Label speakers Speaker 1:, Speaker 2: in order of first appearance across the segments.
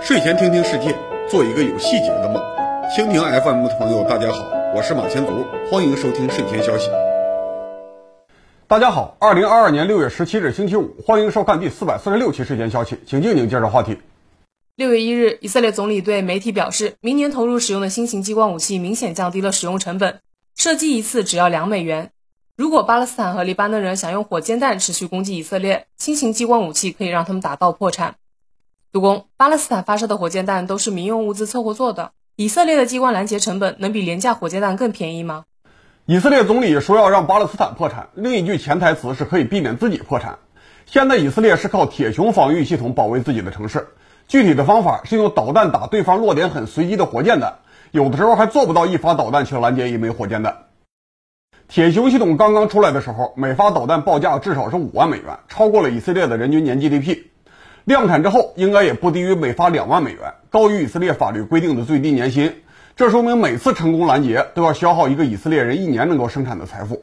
Speaker 1: 睡前听听世界，做一个有细节的梦。蜻蜓 FM 的朋友，大家好，我是马前卒，欢迎收听睡前消息。
Speaker 2: 大家好，二零二二年六月十七日星期五，欢迎收看第四百四十六期睡前消息，请静静介绍话题。
Speaker 3: 六月一日，以色列总理对媒体表示，明年投入使用的新型激光武器明显降低了使用成本，射击一次只要两美元。如果巴勒斯坦和黎巴嫩人想用火箭弹持续攻击以色列，新型激光武器可以让他们打到破产。杜工，巴勒斯坦发射的火箭弹都是民用物资凑合做的，以色列的激光拦截成本能比廉价火箭弹更便宜吗？
Speaker 2: 以色列总理说要让巴勒斯坦破产，另一句潜台词是可以避免自己破产。现在以色列是靠铁穹防御系统保卫自己的城市，具体的方法是用导弹打对方落点很随机的火箭弹，有的时候还做不到一发导弹去拦截一枚火箭弹。铁穹系统刚刚出来的时候，每发导弹报价至少是五万美元，超过了以色列的人均年 GDP。量产之后，应该也不低于每发两万美元，高于以色列法律规定的最低年薪。这说明每次成功拦截都要消耗一个以色列人一年能够生产的财富。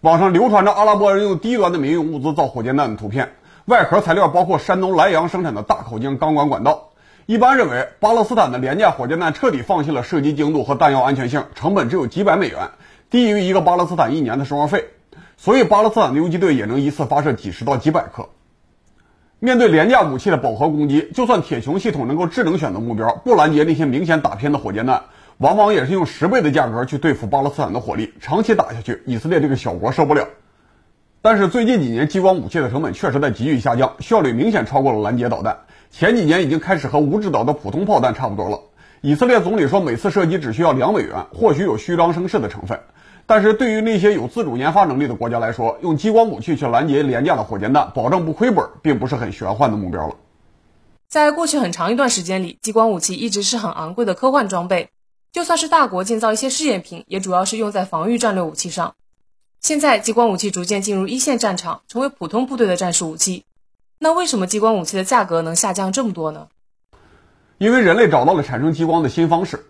Speaker 2: 网上流传着阿拉伯人用低端的民用物资造火箭弹的图片，外壳材料包括山东莱阳生产的大口径钢管管道。一般认为，巴勒斯坦的廉价火箭弹彻底放弃了射击精度和弹药安全性，成本只有几百美元，低于一个巴勒斯坦一年的生活费。所以，巴勒斯坦的游击队也能一次发射几十到几百颗。面对廉价武器的饱和攻击，就算铁穹系统能够智能选择目标，不拦截那些明显打偏的火箭弹，往往也是用十倍的价格去对付巴勒斯坦的火力。长期打下去，以色列这个小国受不了。但是最近几年，激光武器的成本确实在急剧下降，效率明显超过了拦截导弹。前几年已经开始和无制导的普通炮弹差不多了。以色列总理说，每次射击只需要两美元，或许有虚张声势的成分。但是对于那些有自主研发能力的国家来说，用激光武器去拦截廉价的火箭弹，保证不亏本，并不是很玄幻的目标了。
Speaker 3: 在过去很长一段时间里，激光武器一直是很昂贵的科幻装备。就算是大国建造一些试验品，也主要是用在防御战略武器上。现在，激光武器逐渐进入一线战场，成为普通部队的战术武器。那为什么激光武器的价格能下降这么多呢？
Speaker 2: 因为人类找到了产生激光的新方式。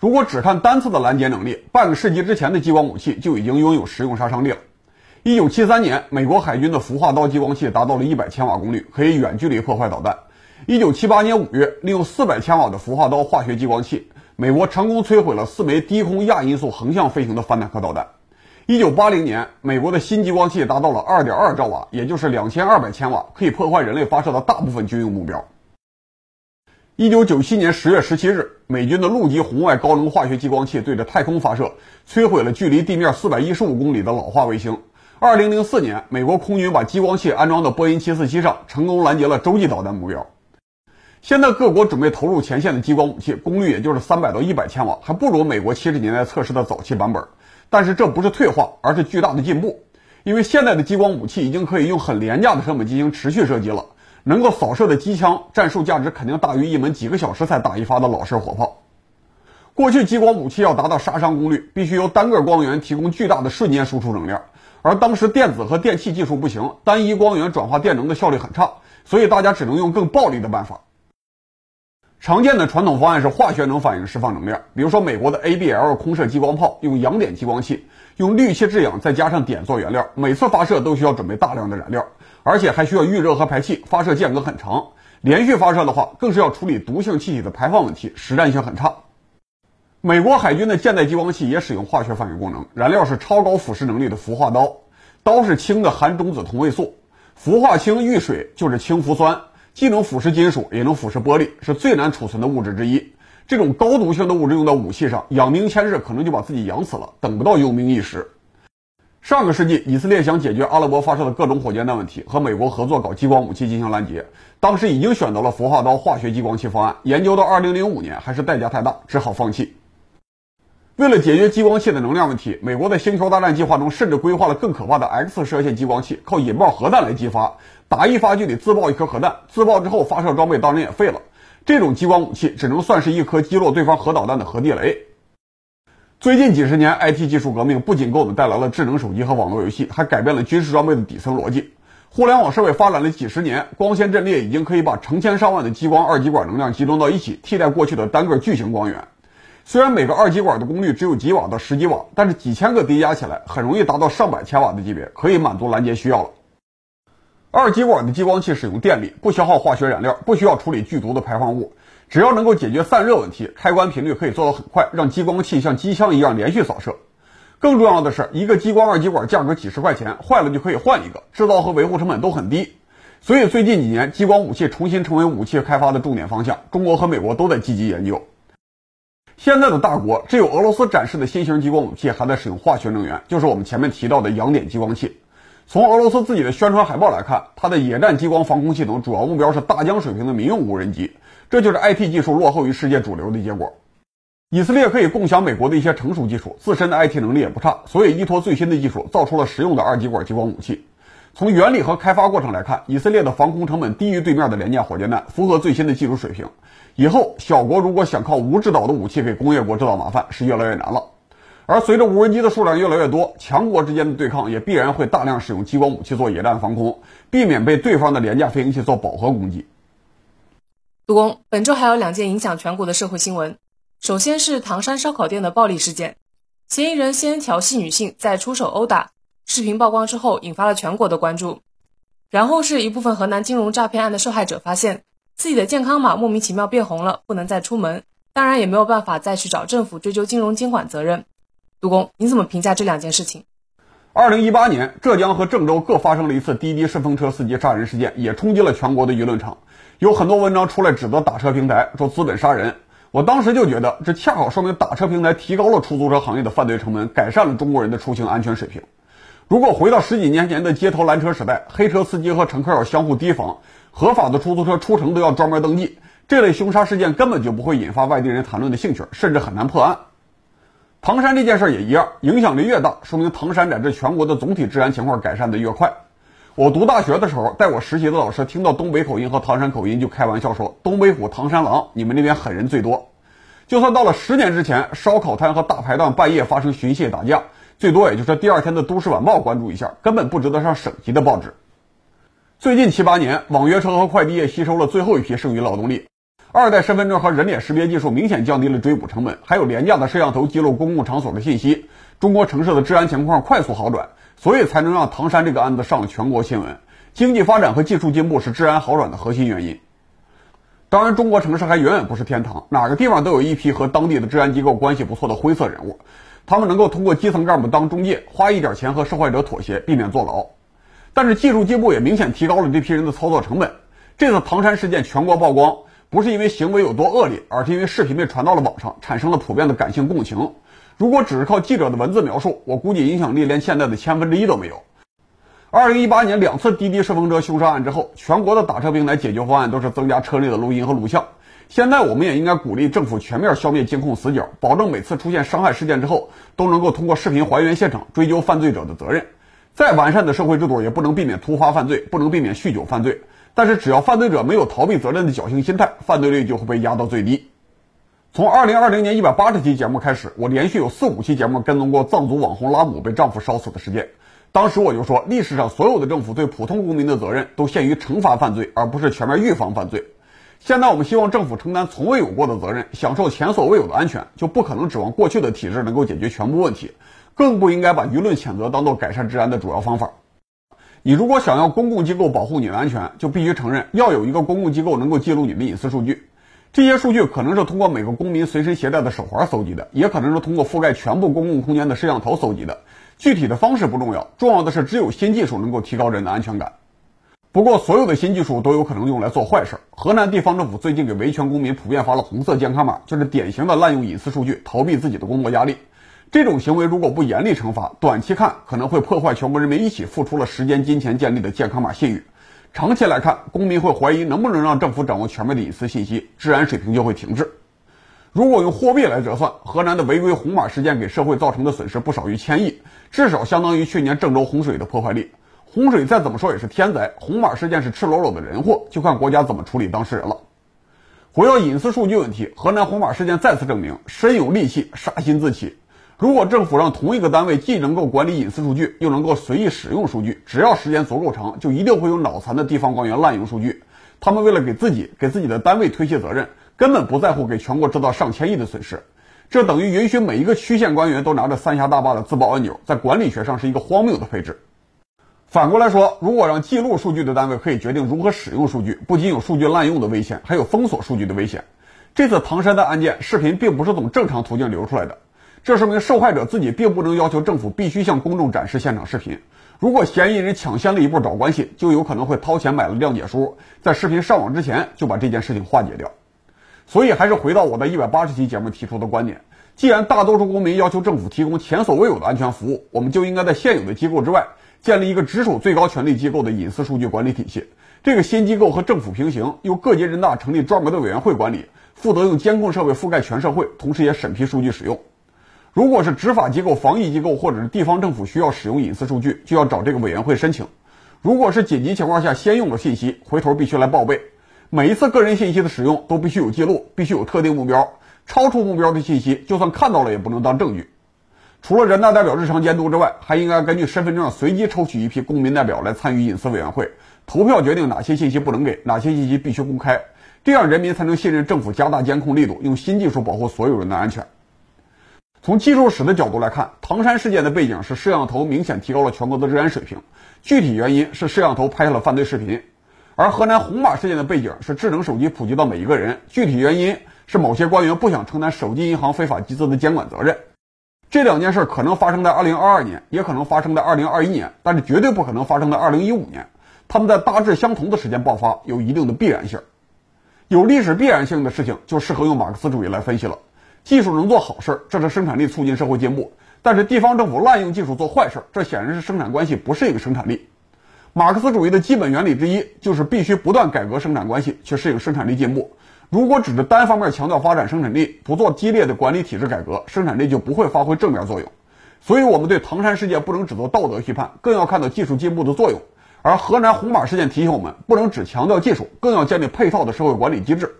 Speaker 2: 如果只看单次的拦截能力，半个世纪之前的激光武器就已经拥有实用杀伤力了。一九七三年，美国海军的“孵化刀”激光器达到了一百千瓦功率，可以远距离破坏导弹。一九七八年五月，利用四百千瓦的“孵化刀”化学激光器，美国成功摧毁了四枚低空亚音速横向飞行的反坦克导弹。一九八零年，美国的新激光器达到了二点二兆瓦，也就是两千二百千瓦，可以破坏人类发射的大部分军用目标。一九九七年十月十七日，美军的陆基红外高能化学激光器对着太空发射，摧毁了距离地面四百一十五公里的老化卫星。二零零四年，美国空军把激光器安装到波音七四七上，成功拦截了洲际导弹目标。现在各国准备投入前线的激光武器，功率也就是三百到一百千瓦，还不如美国七十年代测试的早期版本。但是这不是退化，而是巨大的进步，因为现在的激光武器已经可以用很廉价的成本进行持续射击了。能够扫射的机枪战术价值肯定大于一门几个小时才打一发的老式火炮。过去激光武器要达到杀伤功率，必须由单个光源提供巨大的瞬间输出能量，而当时电子和电气技术不行，单一光源转化电能的效率很差，所以大家只能用更暴力的办法。常见的传统方案是化学能反应释放能量，比如说美国的 ABL 空射激光炮用氧碘激光器，用氯气制氧再加上碘做原料，每次发射都需要准备大量的燃料。而且还需要预热和排气，发射间隔很长。连续发射的话，更是要处理毒性气体的排放问题，实战性很差。美国海军的舰载激光器也使用化学反应功能，燃料是超高腐蚀能力的氟化刀，刀是氢的含中子同位素，氟化氢遇水就是氢氟酸，既能腐蚀金属，也能腐蚀玻璃，是最难储存的物质之一。这种高毒性的物质用到武器上，养兵千日可能就把自己养死了，等不到用兵一时。上个世纪，以色列想解决阿拉伯发射的各种火箭弹问题，和美国合作搞激光武器进行拦截。当时已经选择了氟化刀化学激光器方案，研究到2005年还是代价太大，只好放弃。为了解决激光器的能量问题，美国在星球大战计划中甚至规划了更可怕的 X 射线激光器，靠引爆核弹来激发，打一发就得自爆一颗核弹，自爆之后发射装备当然也废了。这种激光武器只能算是一颗击落对方核导弹的核地雷。最近几十年，IT 技术革命不仅给我们带来了智能手机和网络游戏，还改变了军事装备的底层逻辑。互联网设备发展了几十年，光纤阵列已经可以把成千上万的激光二极管能量集中到一起，替代过去的单个巨型光源。虽然每个二极管的功率只有几瓦到十几瓦，但是几千个叠加起来，很容易达到上百千瓦的级别，可以满足拦截需要了。二极管的激光器使用电力，不消耗化学燃料，不需要处理剧毒的排放物，只要能够解决散热问题，开关频率可以做到很快，让激光器像机枪一样连续扫射。更重要的是，一个激光二极管价格几十块钱，坏了就可以换一个，制造和维护成本都很低。所以最近几年，激光武器重新成为武器开发的重点方向，中国和美国都在积极研究。现在的大国只有俄罗斯展示的新型激光武器还在使用化学能源，就是我们前面提到的阳点激光器。从俄罗斯自己的宣传海报来看，它的野战激光防空系统主要目标是大疆水平的民用无人机，这就是 IT 技术落后于世界主流的结果。以色列可以共享美国的一些成熟技术，自身的 IT 能力也不差，所以依托最新的技术，造出了实用的二极管激光武器。从原理和开发过程来看，以色列的防空成本低于对面的廉价火箭弹，符合最新的技术水平。以后小国如果想靠无制导的武器给工业国制造麻烦，是越来越难了。而随着无人机的数量越来越多，强国之间的对抗也必然会大量使用激光武器做野战防空，避免被对方的廉价飞行器做饱和攻击。
Speaker 3: 杜工，本周还有两件影响全国的社会新闻。首先是唐山烧烤店的暴力事件，嫌疑人先调戏女性，再出手殴打，视频曝光之后引发了全国的关注。然后是一部分河南金融诈骗案的受害者发现自己的健康码莫名其妙变红了，不能再出门，当然也没有办法再去找政府追究金融监管责任。杜工，你怎么评价这两件事情？
Speaker 2: 二零一八年，浙江和郑州各发生了一次滴滴顺风车司机杀人事件，也冲击了全国的舆论场。有很多文章出来指责打车平台说资本杀人。我当时就觉得，这恰好说明打车平台提高了出租车行业的犯罪成本，改善了中国人的出行安全水平。如果回到十几年前的街头拦车时代，黑车司机和乘客要相互提防，合法的出租车出城都要专门登记，这类凶杀事件根本就不会引发外地人谈论的兴趣，甚至很难破案。唐山这件事也一样，影响力越大，说明唐山乃至全国的总体治安情况改善的越快。我读大学的时候，带我实习的老师听到东北口音和唐山口音，就开玩笑说：“东北虎，唐山狼，你们那边狠人最多。”就算到了十年之前，烧烤摊和大排档半夜发生寻衅打架，最多也就是第二天的《都市晚报》关注一下，根本不值得上省级的报纸。最近七八年，网约车和快递业吸收了最后一批剩余劳动力。二代身份证和人脸识别技术明显降低了追捕成本，还有廉价的摄像头记录公共场所的信息，中国城市的治安情况快速好转，所以才能让唐山这个案子上了全国新闻。经济发展和技术进步是治安好转的核心原因。当然，中国城市还远远不是天堂，哪个地方都有一批和当地的治安机构关系不错的灰色人物，他们能够通过基层干部当中介，花一点钱和受害者妥协，避免坐牢。但是技术进步也明显提高了这批人的操作成本。这次唐山事件全国曝光。不是因为行为有多恶劣，而是因为视频被传到了网上，产生了普遍的感性共情。如果只是靠记者的文字描述，我估计影响力连现在的千分之一都没有。二零一八年两次滴滴顺风车凶杀案之后，全国的打车平台解决方案都是增加车内的录音和录像。现在我们也应该鼓励政府全面消灭监控死角，保证每次出现伤害事件之后，都能够通过视频还原现场，追究犯罪者的责任。再完善的社会制度也不能避免突发犯罪，不能避免酗酒犯罪。但是，只要犯罪者没有逃避责任的侥幸心态，犯罪率就会被压到最低。从二零二零年一百八十期节目开始，我连续有四五期节目跟踪过藏族网红拉姆被丈夫烧死的事件。当时我就说，历史上所有的政府对普通公民的责任都限于惩罚犯罪，而不是全面预防犯罪。现在我们希望政府承担从未有过的责任，享受前所未有的安全，就不可能指望过去的体制能够解决全部问题，更不应该把舆论谴责当做改善治安的主要方法。你如果想要公共机构保护你的安全，就必须承认要有一个公共机构能够记录你的隐私数据。这些数据可能是通过每个公民随身携带的手环搜集的，也可能是通过覆盖全部公共空间的摄像头搜集的。具体的方式不重要，重要的是只有新技术能够提高人的安全感。不过，所有的新技术都有可能用来做坏事。河南地方政府最近给维权公民普遍发了红色健康码，就是典型的滥用隐私数据，逃避自己的工作压力。这种行为如果不严厉惩罚，短期看可能会破坏全国人民一起付出了时间、金钱建立的健康码信誉；长期来看，公民会怀疑能不能让政府掌握全面的隐私信息，治安水平就会停滞。如果用货币来折算，河南的违规红码事件给社会造成的损失不少于千亿，至少相当于去年郑州洪水的破坏力。洪水再怎么说也是天灾，红码事件是赤裸裸的人祸，就看国家怎么处理当事人了。回到隐私数据问题，河南红码事件再次证明，身有利器，杀心自起。如果政府让同一个单位既能够管理隐私数据，又能够随意使用数据，只要时间足够长，就一定会有脑残的地方官员滥用数据。他们为了给自己、给自己的单位推卸责任，根本不在乎给全国制造上千亿的损失。这等于允许每一个区县官员都拿着三峡大坝的自爆按钮，在管理学上是一个荒谬的配置。反过来说，如果让记录数据的单位可以决定如何使用数据，不仅有数据滥用的危险，还有封锁数据的危险。这次唐山的案件，视频并不是从正常途径流出来的，这说明受害者自己并不能要求政府必须向公众展示现场视频。如果嫌疑人抢先了一步找关系，就有可能会掏钱买了谅解书，在视频上网之前就把这件事情化解掉。所以，还是回到我在一百八十期节目提出的观点：既然大多数公民要求政府提供前所未有的安全服务，我们就应该在现有的机构之外建立一个直属最高权力机构的隐私数据管理体系。这个新机构和政府平行，由各级人大成立专门的委员会管理。负责用监控设备覆盖全社会，同时也审批数据使用。如果是执法机构、防疫机构或者是地方政府需要使用隐私数据，就要找这个委员会申请。如果是紧急情况下先用了信息，回头必须来报备。每一次个人信息的使用都必须有记录，必须有特定目标。超出目标的信息，就算看到了也不能当证据。除了人大代表日常监督之外，还应该根据身份证随机抽取一批公民代表来参与隐私委员会，投票决定哪些信息不能给，哪些信息必须公开。这样人民才能信任政府加大监控力度，用新技术保护所有人的安全。从技术史的角度来看，唐山事件的背景是摄像头明显提高了全国的治安水平，具体原因是摄像头拍下了犯罪视频；而河南红马事件的背景是智能手机普及到每一个人，具体原因是某些官员不想承担手机银行非法集资的监管责任。这两件事可能发生在2022年，也可能发生在2021年，但是绝对不可能发生在2015年。他们在大致相同的时间爆发，有一定的必然性。有历史必然性的事情，就适合用马克思主义来分析了。技术能做好事儿，这是生产力促进社会进步；但是地方政府滥用技术做坏事，这显然是生产关系不适应生产力。马克思主义的基本原理之一就是必须不断改革生产关系，去适应生产力进步。如果只是单方面强调发展生产力，不做激烈的管理体制改革，生产力就不会发挥正面作用。所以，我们对唐山事件不能只做道德批判，更要看到技术进步的作用。而河南红马事件提醒我们，不能只强调技术，更要建立配套的社会管理机制。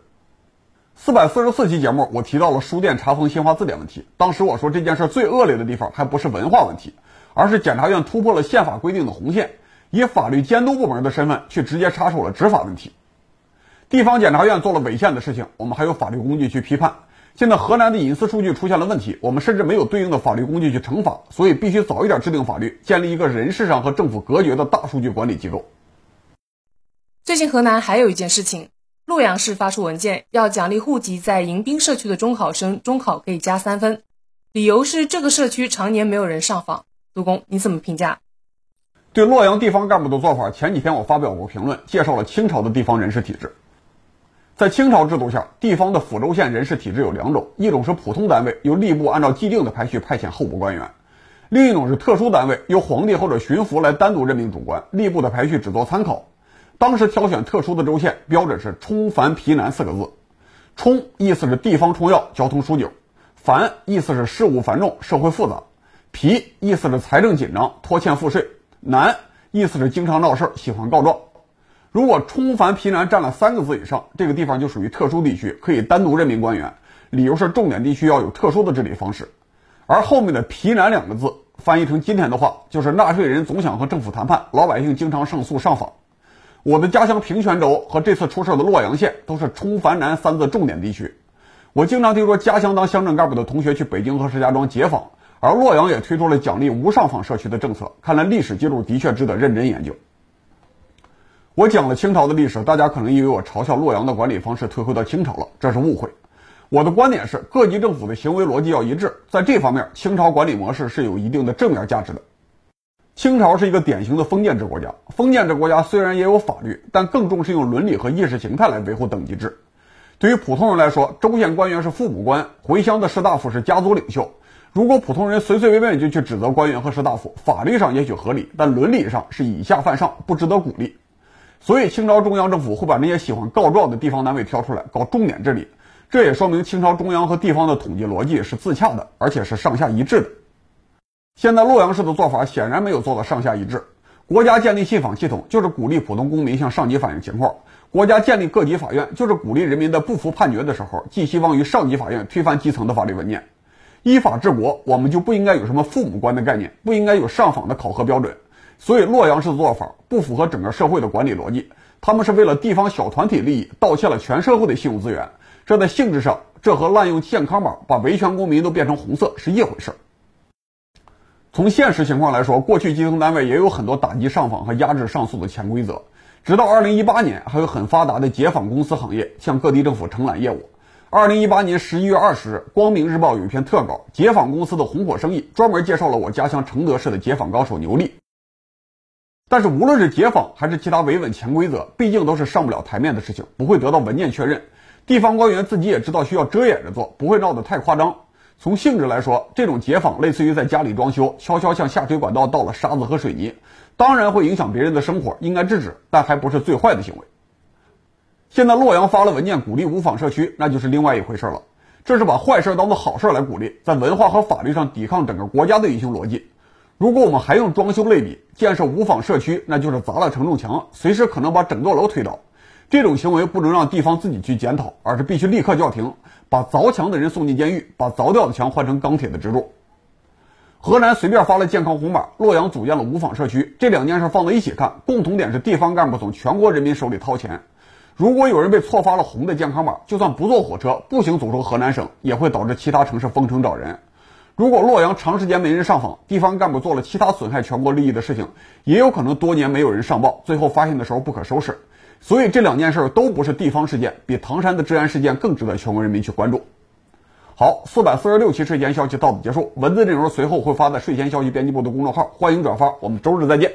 Speaker 2: 四百四十四期节目，我提到了书店查封新华字典问题。当时我说，这件事最恶劣的地方还不是文化问题，而是检察院突破了宪法规定的红线，以法律监督部门的身份去直接插手了执法问题。地方检察院做了违宪的事情，我们还有法律工具去批判。现在河南的隐私数据出现了问题，我们甚至没有对应的法律工具去惩罚，所以必须早一点制定法律，建立一个人事上和政府隔绝的大数据管理机构。
Speaker 3: 最近河南还有一件事情，洛阳市发出文件，要奖励户籍在迎宾社区的中考生，中考可以加三分，理由是这个社区常年没有人上访。杜工，你怎么评价？
Speaker 2: 对洛阳地方干部的做法，前几天我发表过评论，介绍了清朝的地方人事体制。在清朝制度下，地方的府州县人事体制有两种，一种是普通单位，由吏部按照既定的排序派遣候补官员；另一种是特殊单位，由皇帝或者巡抚来单独任命主官，吏部的排序只做参考。当时挑选特殊的州县，标准是“冲繁疲难”四个字。冲意思是地方冲要，交通枢纽；繁意思是事务繁重，社会复杂；疲意思是财政紧张，拖欠赋税；难意思是经常闹事，喜欢告状。如果冲繁疲难占了三个字以上，这个地方就属于特殊地区，可以单独任命官员。理由是重点地区要有特殊的治理方式。而后面的疲难两个字，翻译成今天的话，就是纳税人总想和政府谈判，老百姓经常胜诉上访。我的家乡平泉州和这次出事的洛阳县都是出繁难三字重点地区。我经常听说家乡当乡镇干部的同学去北京和石家庄解访，而洛阳也推出了奖励无上访社区的政策。看来历史记录的确值得认真研究。我讲了清朝的历史，大家可能以为我嘲笑洛阳的管理方式退回到清朝了，这是误会。我的观点是，各级政府的行为逻辑要一致，在这方面，清朝管理模式是有一定的正面价值的。清朝是一个典型的封建制国家，封建制国家虽然也有法律，但更重视用伦理和意识形态来维护等级制。对于普通人来说，州县官员是父母官，回乡的士大夫是家族领袖。如果普通人随随便便就去指责官员和士大夫，法律上也许合理，但伦理上是以下犯上，不值得鼓励。所以，清朝中央政府会把那些喜欢告状的地方单位挑出来搞重点治理，这也说明清朝中央和地方的统计逻辑是自洽的，而且是上下一致的。现在洛阳市的做法显然没有做到上下一致。国家建立信访系统，就是鼓励普通公民向上级反映情况；国家建立各级法院，就是鼓励人民的不服判决的时候，寄希望于上级法院推翻基层的法律文件。依法治国，我们就不应该有什么父母官的概念，不应该有上访的考核标准。所以，洛阳市的做法不符合整个社会的管理逻辑。他们是为了地方小团体利益，盗窃了全社会的信用资源。这在性质上，这和滥用健康码把维权公民都变成红色是一回事儿。从现实情况来说，过去基层单位也有很多打击上访和压制上诉的潜规则。直到二零一八年，还有很发达的解访公司行业向各地政府承揽业务。二零一八年十一月二十日，《光明日报》有一篇特稿，《解访公司的红火生意》，专门介绍了我家乡承德市的解访高手牛力。但是，无论是解访还是其他维稳潜规则，毕竟都是上不了台面的事情，不会得到文件确认。地方官员自己也知道需要遮掩着做，不会闹得太夸张。从性质来说，这种解访类似于在家里装修，悄悄向下水管道倒了沙子和水泥，当然会影响别人的生活，应该制止，但还不是最坏的行为。现在洛阳发了文件鼓励无纺社区，那就是另外一回事了。这是把坏事当做好事来鼓励，在文化和法律上抵抗整个国家的运行逻辑。如果我们还用装修类比，建设无纺社区，那就是砸了承重墙，随时可能把整座楼推倒。这种行为不能让地方自己去检讨，而是必须立刻叫停，把凿墙的人送进监狱，把凿掉的墙换成钢铁的支柱。河南随便发了健康红码，洛阳组建了无纺社区，这两件事放在一起看，共同点是地方干部从全国人民手里掏钱。如果有人被错发了红的健康码，就算不坐火车，步行走出河南省，也会导致其他城市封城找人。如果洛阳长时间没人上访，地方干部做了其他损害全国利益的事情，也有可能多年没有人上报，最后发现的时候不可收拾。所以这两件事都不是地方事件，比唐山的治安事件更值得全国人民去关注。好，四百四十六期睡前消息到此结束，文字内容随后会发在睡前消息编辑部的公众号，欢迎转发，我们周日再见。